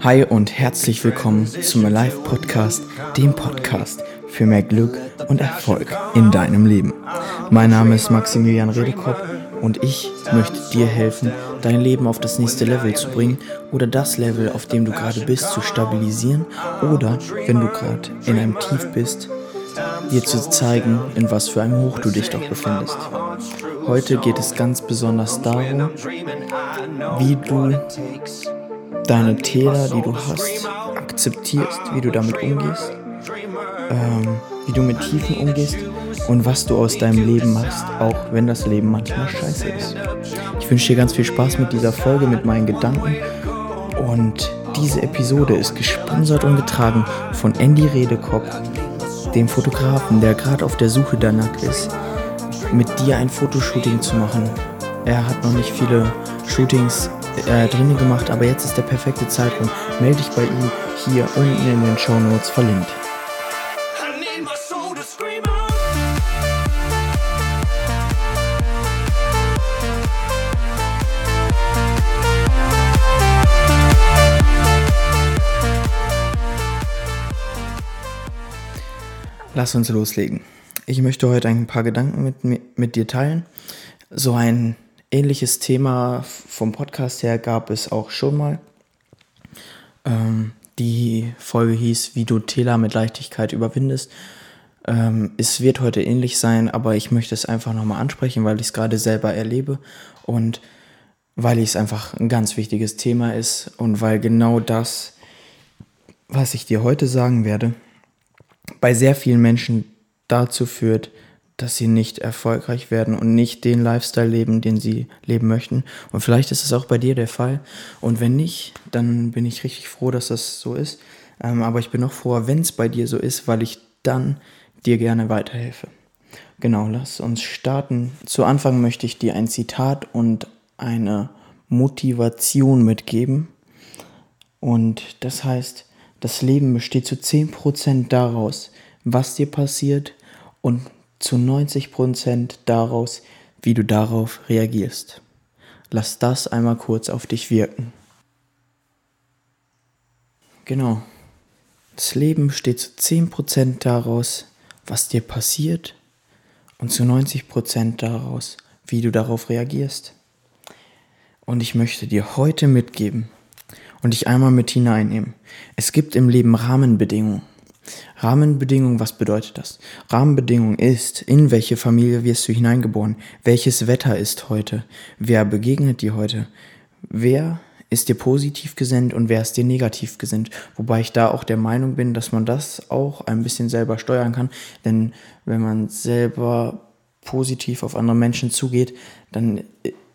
Hi und herzlich willkommen zum Alive Podcast, dem Podcast für mehr Glück und Erfolg in deinem Leben. Mein Name ist Maximilian Redekop und ich möchte dir helfen, dein Leben auf das nächste Level zu bringen oder das Level, auf dem du gerade bist, zu stabilisieren oder, wenn du gerade in einem Tief bist, dir zu zeigen, in was für einem Hoch du dich doch befindest. Heute geht es ganz besonders darum, wie du deine Täler, die du hast, akzeptierst, wie du damit umgehst, ähm, wie du mit Tiefen umgehst und was du aus deinem Leben machst, auch wenn das Leben manchmal scheiße ist. Ich wünsche dir ganz viel Spaß mit dieser Folge, mit meinen Gedanken und diese Episode ist gesponsert und getragen von Andy Redekopf, dem Fotografen, der gerade auf der Suche danach ist, mit dir ein Fotoshooting zu machen. Er hat noch nicht viele Shootings äh, drin gemacht, aber jetzt ist der perfekte Zeitpunkt. Melde dich bei ihm hier unten in den Show Notes verlinkt. Lass uns loslegen. Ich möchte heute ein paar Gedanken mit, mi- mit dir teilen. So ein ähnliches Thema vom Podcast her gab es auch schon mal. Ähm, die Folge hieß, wie du Täler mit Leichtigkeit überwindest. Ähm, es wird heute ähnlich sein, aber ich möchte es einfach nochmal ansprechen, weil ich es gerade selber erlebe und weil es einfach ein ganz wichtiges Thema ist und weil genau das, was ich dir heute sagen werde, bei sehr vielen Menschen dazu führt, dass sie nicht erfolgreich werden und nicht den Lifestyle leben, den sie leben möchten. Und vielleicht ist es auch bei dir der Fall. Und wenn nicht, dann bin ich richtig froh, dass das so ist. Ähm, aber ich bin noch froher, wenn es bei dir so ist, weil ich dann dir gerne weiterhelfe. Genau, lass uns starten. Zu Anfang möchte ich dir ein Zitat und eine Motivation mitgeben. Und das heißt, das Leben besteht zu 10% daraus, was dir passiert und zu 90% daraus, wie du darauf reagierst. Lass das einmal kurz auf dich wirken. Genau. Das Leben besteht zu 10% daraus, was dir passiert und zu 90% daraus, wie du darauf reagierst. Und ich möchte dir heute mitgeben und dich einmal mit hineinnehmen. Es gibt im Leben Rahmenbedingungen. Rahmenbedingungen, was bedeutet das? Rahmenbedingung ist, in welche Familie wirst du hineingeboren? Welches Wetter ist heute? Wer begegnet dir heute? Wer ist dir positiv gesinnt und wer ist dir negativ gesinnt? Wobei ich da auch der Meinung bin, dass man das auch ein bisschen selber steuern kann. Denn wenn man selber positiv auf andere Menschen zugeht, dann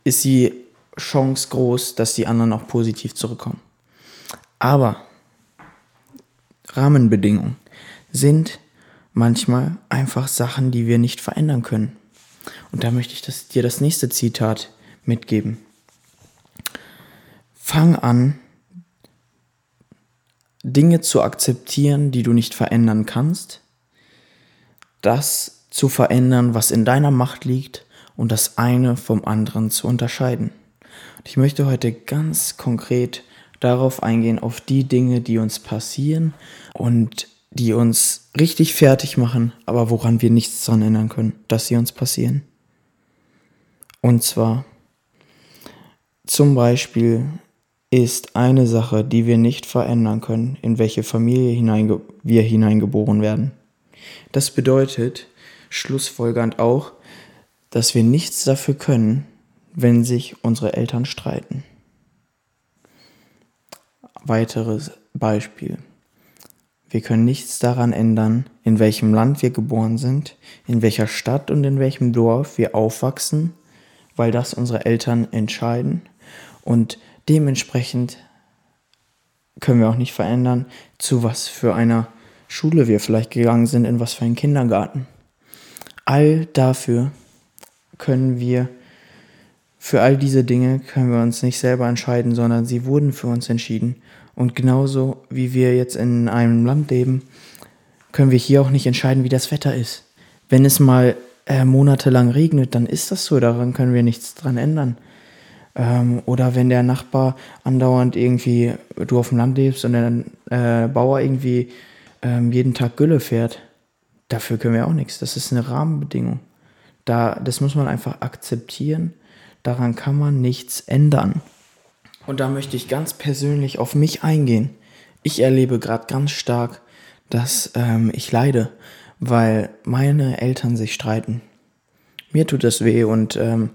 ist die Chance groß, dass die anderen auch positiv zurückkommen. Aber Rahmenbedingungen sind manchmal einfach Sachen, die wir nicht verändern können. Und da möchte ich das, dir das nächste Zitat mitgeben. Fang an, Dinge zu akzeptieren, die du nicht verändern kannst, das zu verändern, was in deiner Macht liegt und das eine vom anderen zu unterscheiden. Und ich möchte heute ganz konkret darauf eingehen, auf die Dinge, die uns passieren und die uns richtig fertig machen, aber woran wir nichts dran ändern können, dass sie uns passieren. Und zwar zum Beispiel ist eine Sache, die wir nicht verändern können, in welche Familie hineinge wir hineingeboren werden. Das bedeutet schlussfolgernd auch, dass wir nichts dafür können, wenn sich unsere Eltern streiten. Weiteres Beispiel. Wir können nichts daran ändern, in welchem Land wir geboren sind, in welcher Stadt und in welchem Dorf wir aufwachsen, weil das unsere Eltern entscheiden. Und dementsprechend können wir auch nicht verändern, zu was für einer Schule wir vielleicht gegangen sind, in was für einen Kindergarten. All dafür können wir, für all diese Dinge können wir uns nicht selber entscheiden, sondern sie wurden für uns entschieden. Und genauso wie wir jetzt in einem Land leben, können wir hier auch nicht entscheiden, wie das Wetter ist. Wenn es mal äh, monatelang regnet, dann ist das so, daran können wir nichts dran ändern. Ähm, oder wenn der Nachbar andauernd irgendwie, du auf dem Land lebst und der äh, Bauer irgendwie ähm, jeden Tag Gülle fährt, dafür können wir auch nichts. Das ist eine Rahmenbedingung. Da, das muss man einfach akzeptieren. Daran kann man nichts ändern. Und da möchte ich ganz persönlich auf mich eingehen. Ich erlebe gerade ganz stark, dass ähm, ich leide, weil meine Eltern sich streiten. Mir tut das weh und ähm,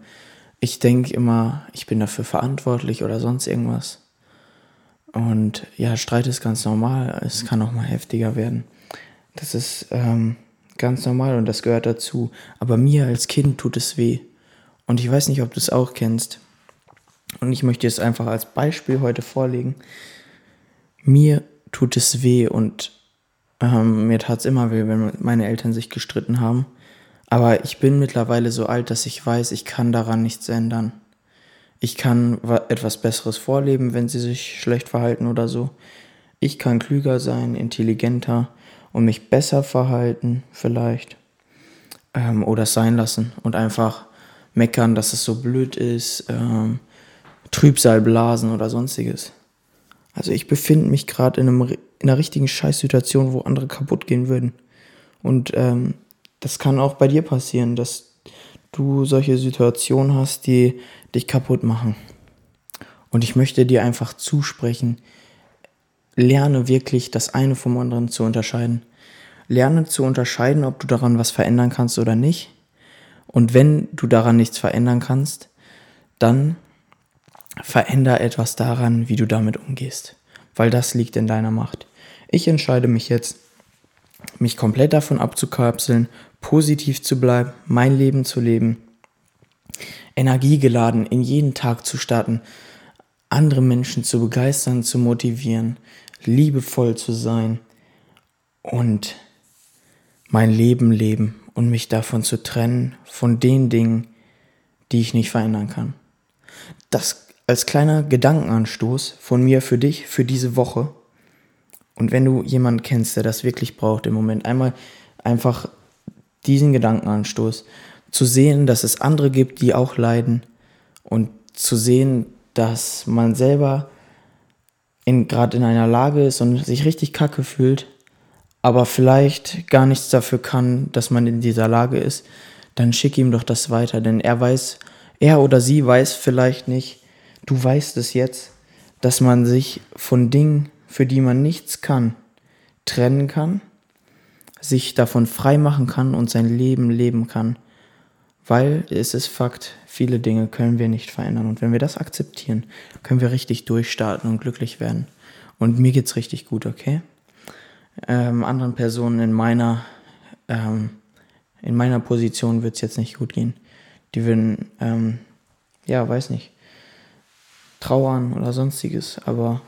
ich denke immer, ich bin dafür verantwortlich oder sonst irgendwas. Und ja, Streit ist ganz normal. Es kann auch mal heftiger werden. Das ist ähm, ganz normal und das gehört dazu. Aber mir als Kind tut es weh. Und ich weiß nicht, ob du es auch kennst. Und ich möchte es einfach als Beispiel heute vorlegen. Mir tut es weh und ähm, mir tat es immer weh, wenn meine Eltern sich gestritten haben. Aber ich bin mittlerweile so alt, dass ich weiß, ich kann daran nichts ändern. Ich kann etwas Besseres vorleben, wenn sie sich schlecht verhalten oder so. Ich kann klüger sein, intelligenter und mich besser verhalten vielleicht. Ähm, oder es sein lassen und einfach meckern, dass es so blöd ist, ähm, Trübsal blasen oder sonstiges. Also ich befinde mich gerade in, in einer richtigen Scheißsituation, wo andere kaputt gehen würden. Und ähm, das kann auch bei dir passieren, dass du solche Situationen hast, die dich kaputt machen. Und ich möchte dir einfach zusprechen, lerne wirklich das eine vom anderen zu unterscheiden. Lerne zu unterscheiden, ob du daran was verändern kannst oder nicht. Und wenn du daran nichts verändern kannst, dann veränder etwas daran, wie du damit umgehst. Weil das liegt in deiner Macht. Ich entscheide mich jetzt, mich komplett davon abzukapseln, positiv zu bleiben, mein Leben zu leben, energiegeladen in jeden Tag zu starten, andere Menschen zu begeistern, zu motivieren, liebevoll zu sein und mein Leben leben und mich davon zu trennen, von den Dingen, die ich nicht verändern kann. Das als kleiner Gedankenanstoß von mir für dich für diese Woche. Und wenn du jemanden kennst, der das wirklich braucht im Moment, einmal einfach diesen Gedankenanstoß zu sehen, dass es andere gibt, die auch leiden und zu sehen, dass man selber gerade in einer Lage ist und sich richtig kacke fühlt, aber vielleicht gar nichts dafür kann, dass man in dieser Lage ist, dann schick ihm doch das weiter, denn er weiß, er oder sie weiß vielleicht nicht, du weißt es jetzt, dass man sich von Dingen, für die man nichts kann, trennen kann, sich davon frei machen kann und sein Leben leben kann. Weil es ist Fakt, viele Dinge können wir nicht verändern. Und wenn wir das akzeptieren, können wir richtig durchstarten und glücklich werden. Und mir geht's richtig gut, okay? Ähm, anderen Personen in meiner, ähm, in meiner Position wird's jetzt nicht gut gehen. Die würden, ähm, ja, weiß nicht, trauern oder sonstiges. Aber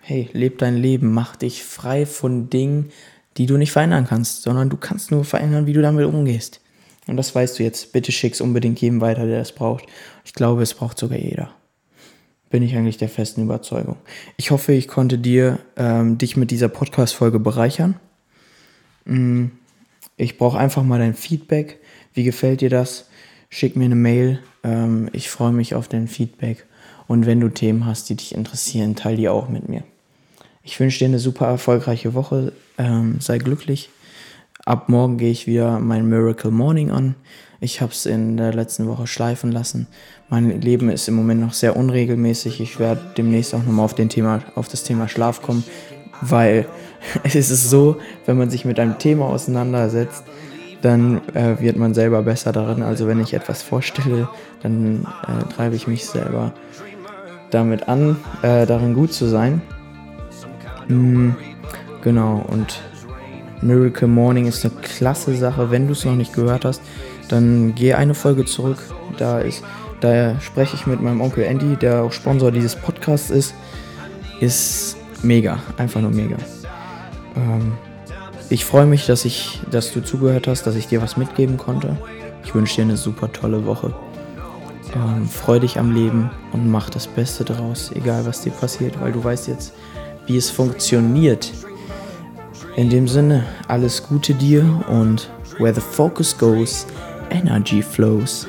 hey, leb dein Leben, mach dich frei von Dingen, die du nicht verändern kannst, sondern du kannst nur verändern, wie du damit umgehst. Und das weißt du jetzt. Bitte schick's unbedingt jedem weiter, der das braucht. Ich glaube, es braucht sogar jeder. Bin ich eigentlich der festen Überzeugung. Ich hoffe, ich konnte dir ähm, dich mit dieser Podcast-Folge bereichern. Mm, ich brauche einfach mal dein Feedback. Wie gefällt dir das? Schick mir eine Mail. Ähm, ich freue mich auf dein Feedback. Und wenn du Themen hast, die dich interessieren, teile die auch mit mir. Ich wünsche dir eine super erfolgreiche Woche. Ähm, sei glücklich. Ab morgen gehe ich wieder mein Miracle Morning an. Ich habe es in der letzten Woche schleifen lassen. Mein Leben ist im Moment noch sehr unregelmäßig. Ich werde demnächst auch nochmal auf, auf das Thema Schlaf kommen, weil es ist so, wenn man sich mit einem Thema auseinandersetzt, dann äh, wird man selber besser darin. Also wenn ich etwas vorstelle, dann äh, treibe ich mich selber damit an, äh, darin gut zu sein. Mm, genau, und Miracle Morning ist eine klasse Sache. Wenn du es noch nicht gehört hast, dann geh eine Folge zurück. Da ist, da spreche ich mit meinem Onkel Andy, der auch Sponsor dieses Podcasts ist. Ist mega, einfach nur mega. Ähm, ich freue mich, dass ich, dass du zugehört hast, dass ich dir was mitgeben konnte. Ich wünsche dir eine super tolle Woche. Ähm, freu dich am Leben und mach das Beste draus, egal was dir passiert, weil du weißt jetzt, wie es funktioniert. In dem Sinne, alles Gute dir und where the focus goes, Energy Flows.